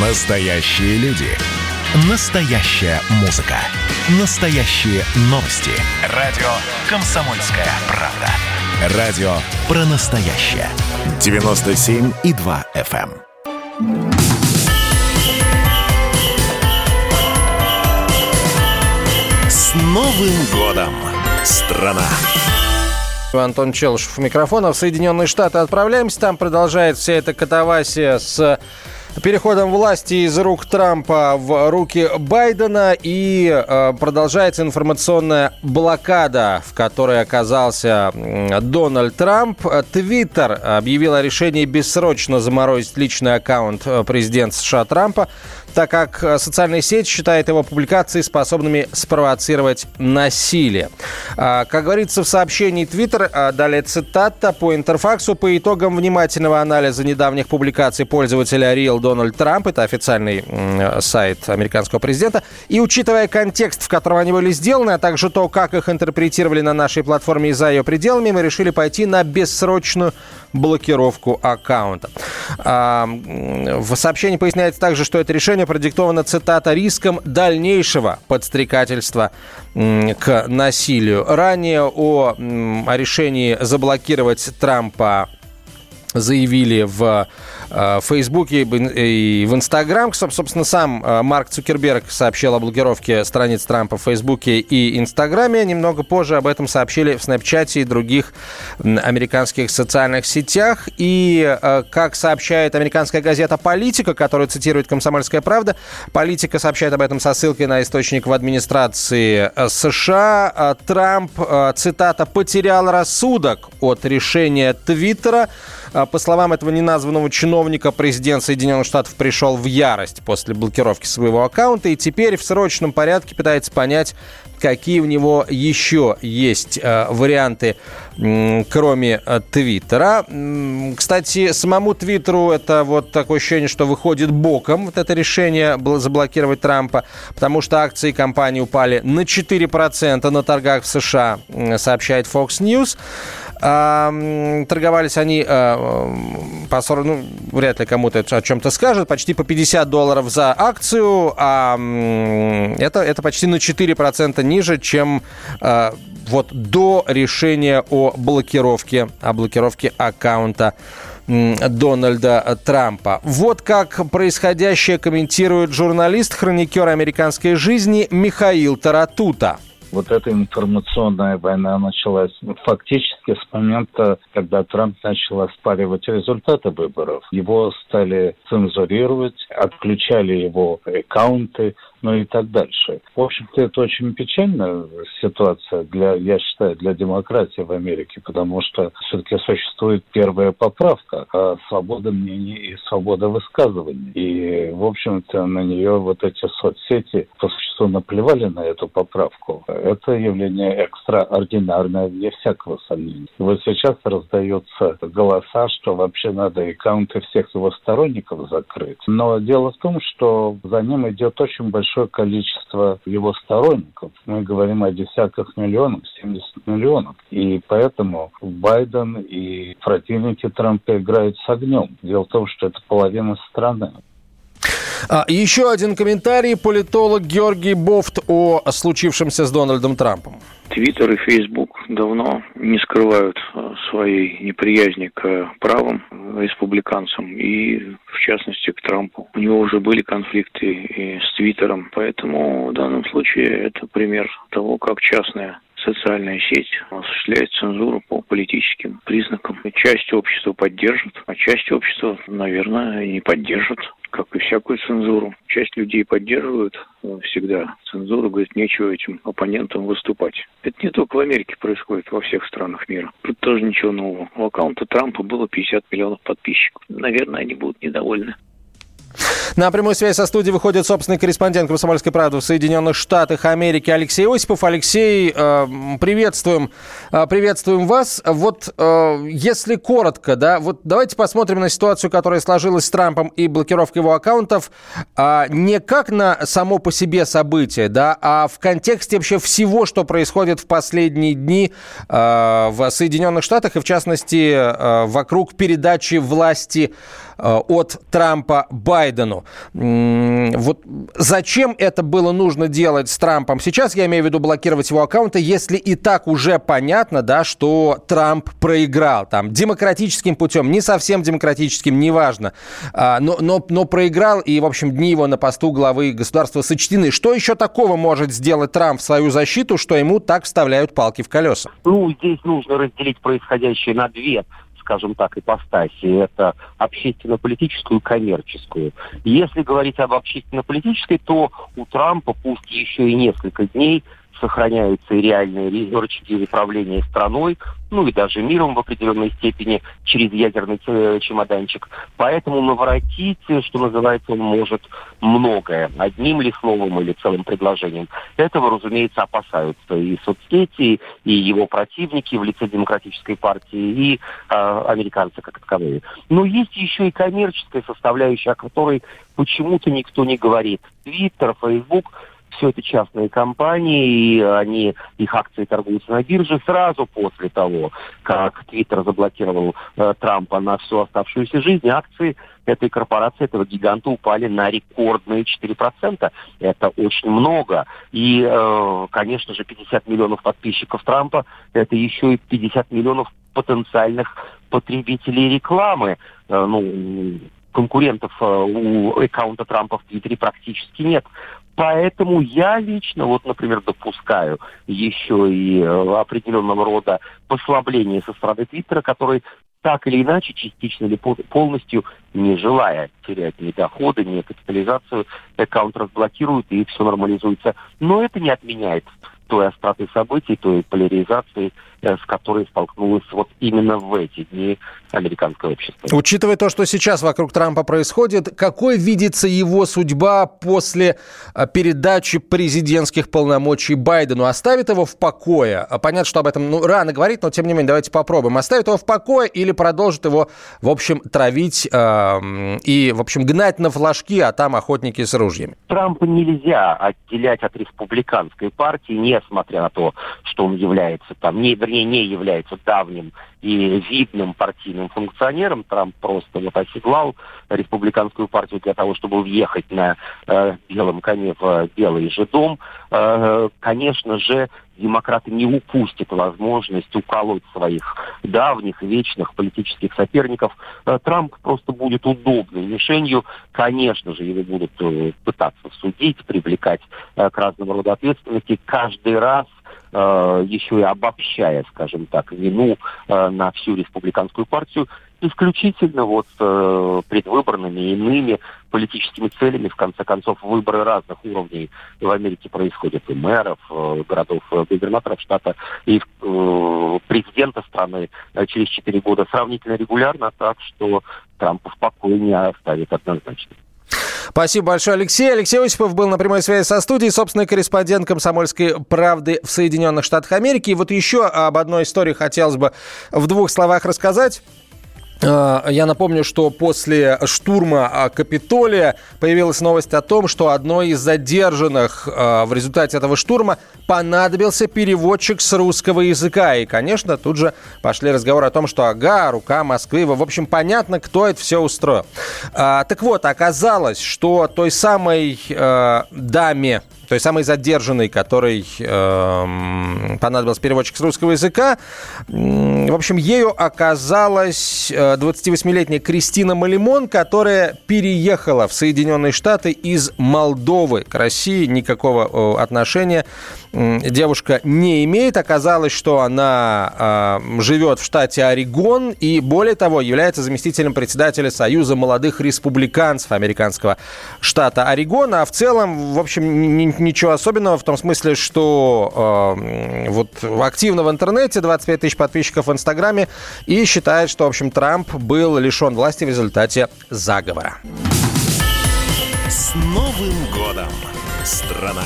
Настоящие люди. Настоящая музыка. Настоящие новости. Радио «Комсомольская правда». Радио про настоящее. 97,2 FM. эм. С Новым годом, страна! Антон Челышев у микрофона. В Соединенные Штаты отправляемся. Там продолжает вся эта катавасия с переходом власти из рук Трампа в руки Байдена и э, продолжается информационная блокада, в которой оказался Дональд Трамп. Твиттер объявил о решении бессрочно заморозить личный аккаунт э, президента США Трампа, так как э, социальная сеть считает его публикации способными спровоцировать насилие. А, Как говорится в сообщении Твиттер, а, далее цитата по интерфаксу, по итогам внимательного анализа недавних публикаций пользователя Real Donald Trump, это официальный м, сайт американского президента, и учитывая контекст, в котором они были сделаны, а также то, как их интерпретировали на нашей платформе и за ее пределами, мы решили пойти на бессрочную блокировку аккаунта. А, В сообщении поясняется также, что это решение продиктовано, цитата, риском дальнейшего подстрекательства к насилию. Ранее о, о решении заблокировать Трампа заявили в э, Фейсбуке и в Инстаграм. Соб- Собственно, сам э, Марк Цукерберг сообщил о блокировке страниц Трампа в Фейсбуке и Инстаграме. Немного позже об этом сообщили в Снэпчате и других американских социальных сетях. И, э, как сообщает американская газета «Политика», которую цитирует «Комсомольская правда», «Политика» сообщает об этом со ссылкой на источник в администрации США. Трамп, цитата, «потерял рассудок от решения Твиттера». А, По словам этого неназванного чиновника, президент Соединенных Штатов пришел в ярость после блокировки своего аккаунта и теперь в срочном порядке пытается понять, какие у него еще есть э, варианты, кроме э, Твиттера. Кстати, самому Твиттеру это вот такое ощущение, что выходит боком вот это решение бл- заблокировать Трампа, потому что акции компании упали на 4% на торгах в США, сообщает Fox News. А, торговались они а, по 40, ну, вряд ли кому-то о чем-то скажет, почти по 50 долларов за акцию, а это, это почти на 4% ниже, чем а, вот до решения о блокировке, о блокировке аккаунта Дональда Трампа. Вот как происходящее комментирует журналист, хроникер американской жизни Михаил Таратута. Вот эта информационная война началась ну, фактически с момента, когда Трамп начал оспаривать результаты выборов. Его стали цензурировать, отключали его аккаунты, ну и так дальше. В общем-то, это очень печальная ситуация для, я считаю, для демократии в Америке, потому что все-таки существует первая поправка о свободе мнений и свобода высказывания. И, в общем-то, на нее вот эти соцсети по существу наплевали на эту поправку. Это явление экстраординарное, вне всякого сомнения. Вот сейчас раздаются голоса, что вообще надо аккаунты всех его сторонников закрыть. Но дело в том, что за ним идет очень большое количество его сторонников. Мы говорим о десятках миллионов, 70 миллионов. И поэтому Байден и противники Трампа играют с огнем. Дело в том, что это половина страны. А, еще один комментарий. Политолог Георгий Бофт о случившемся с Дональдом Трампом. Твиттер и Фейсбук давно не скрывают своей неприязни к правым республиканцам и, в частности, к Трампу. У него уже были конфликты и с Твиттером, поэтому в данном случае это пример того, как частная социальная сеть осуществляет цензуру по политическим признакам. Часть общества поддержит, а часть общества, наверное, не поддержит, как и всякую цензуру. Часть людей поддерживают э, всегда цензуру, говорит, нечего этим оппонентам выступать. Это не только в Америке происходит, во всех странах мира. Тут тоже ничего нового. У аккаунта Трампа было 50 миллионов подписчиков. Наверное, они будут недовольны. На прямую связь со студией выходит собственный корреспондент «Комсомольской правды» в Соединенных Штатах Америки Алексей Осипов. Алексей, э, приветствуем, э, приветствуем вас. Вот э, если коротко, да, вот давайте посмотрим на ситуацию, которая сложилась с Трампом и блокировкой его аккаунтов, а, не как на само по себе событие, да, а в контексте вообще всего, что происходит в последние дни в Соединенных Штатах и, в частности, вокруг передачи власти от Трампа Байдену. Вот зачем это было нужно делать с Трампом сейчас, я имею в виду блокировать его аккаунты, если и так уже понятно, да, что Трамп проиграл там демократическим путем, не совсем демократическим, неважно, а, но, но, но проиграл, и, в общем, дни его на посту главы государства сочтены. Что еще такого может сделать Трамп в свою защиту, что ему так вставляют палки в колеса? Ну, здесь нужно разделить происходящее на две скажем так, ипостаси. Это общественно-политическую и коммерческую. Если говорить об общественно-политической, то у Трампа, пусть еще и несколько дней, сохраняются и реальные рычаги управления страной, ну и даже миром в определенной степени через ядерный э, чемоданчик. Поэтому наворотить, что называется, он может многое. Одним ли словом или целым предложением. Этого, разумеется, опасаются и соцсети, и его противники в лице Демократической партии, и э, американцы как таковые. Но есть еще и коммерческая составляющая, о которой почему-то никто не говорит. Твиттер, Фейсбук все это частные компании, и они, их акции торгуются на бирже сразу после того, как Твиттер заблокировал э, Трампа на всю оставшуюся жизнь, акции этой корпорации, этого гиганта упали на рекордные 4%. Это очень много. И, э, конечно же, 50 миллионов подписчиков Трампа – это еще и 50 миллионов потенциальных потребителей рекламы. Э, ну, конкурентов э, у аккаунта Трампа в Твиттере практически нет. Поэтому я лично, вот, например, допускаю еще и э, определенного рода послабление со стороны Твиттера, который так или иначе, частично или полностью, не желая терять ни доходы, ни капитализацию, аккаунт разблокируют и все нормализуется. Но это не отменяет той остроты событий, той поляризации, Э, с которой столкнулось вот именно в эти дни американское общество. Учитывая то, что сейчас вокруг Трампа происходит, какой видится его судьба после э, передачи президентских полномочий Байдену? Оставит его в покое? А понятно, что об этом ну, рано говорить, но тем не менее давайте попробуем. Оставит его в покое или продолжит его, в общем, травить э, и, в общем, гнать на флажки, а там охотники с ружьями? Трампа нельзя отделять от республиканской партии, несмотря на то, что он является там не вернее, не является давним и видным партийным функционером. Трамп просто вот оседлал республиканскую партию для того, чтобы въехать на э, белом коне в Белый же дом. Э, конечно же, демократы не упустят возможность уколоть своих давних, вечных политических соперников. Э, Трамп просто будет удобной мишенью. Конечно же, его будут э, пытаться судить, привлекать э, к разного рода ответственности. Каждый раз э, еще и обобщая, скажем так, вину э, на всю республиканскую партию, исключительно вот э, предвыборными иными политическими целями. В конце концов, выборы разных уровней в Америке происходят и мэров, э, городов, э, губернаторов штата, и э, президента страны э, через четыре года сравнительно регулярно, так что Трампа не оставит однозначно. Спасибо большое, Алексей. Алексей Осипов был на прямой связи со студией, собственный корреспондент «Комсомольской правды» в Соединенных Штатах Америки. И вот еще об одной истории хотелось бы в двух словах рассказать. А, я напомню, что после штурма а, Капитолия появилась новость о том, что одной из задержанных а, в результате этого штурма понадобился переводчик с русского языка. И, конечно, тут же пошли разговоры о том, что ага, рука Москвы. В общем, понятно, кто это все устроил. Так вот, оказалось, что той самой даме, той самой задержанной, которой э, понадобился переводчик с русского языка. В общем, ею оказалась 28-летняя э, Кристина Малимон, которая переехала в Соединенные Штаты из Молдовы. К России никакого отношения девушка не имеет. Оказалось, что она э, живет в штате Орегон и, более того, является заместителем председателя Союза молодых республиканцев американского штата Орегона. А в целом, в общем, ничего особенного в том смысле, что э, вот активно в интернете, 25 тысяч подписчиков в Инстаграме, и считает, что, в общем, Трамп был лишен власти в результате заговора. С Новым годом, страна!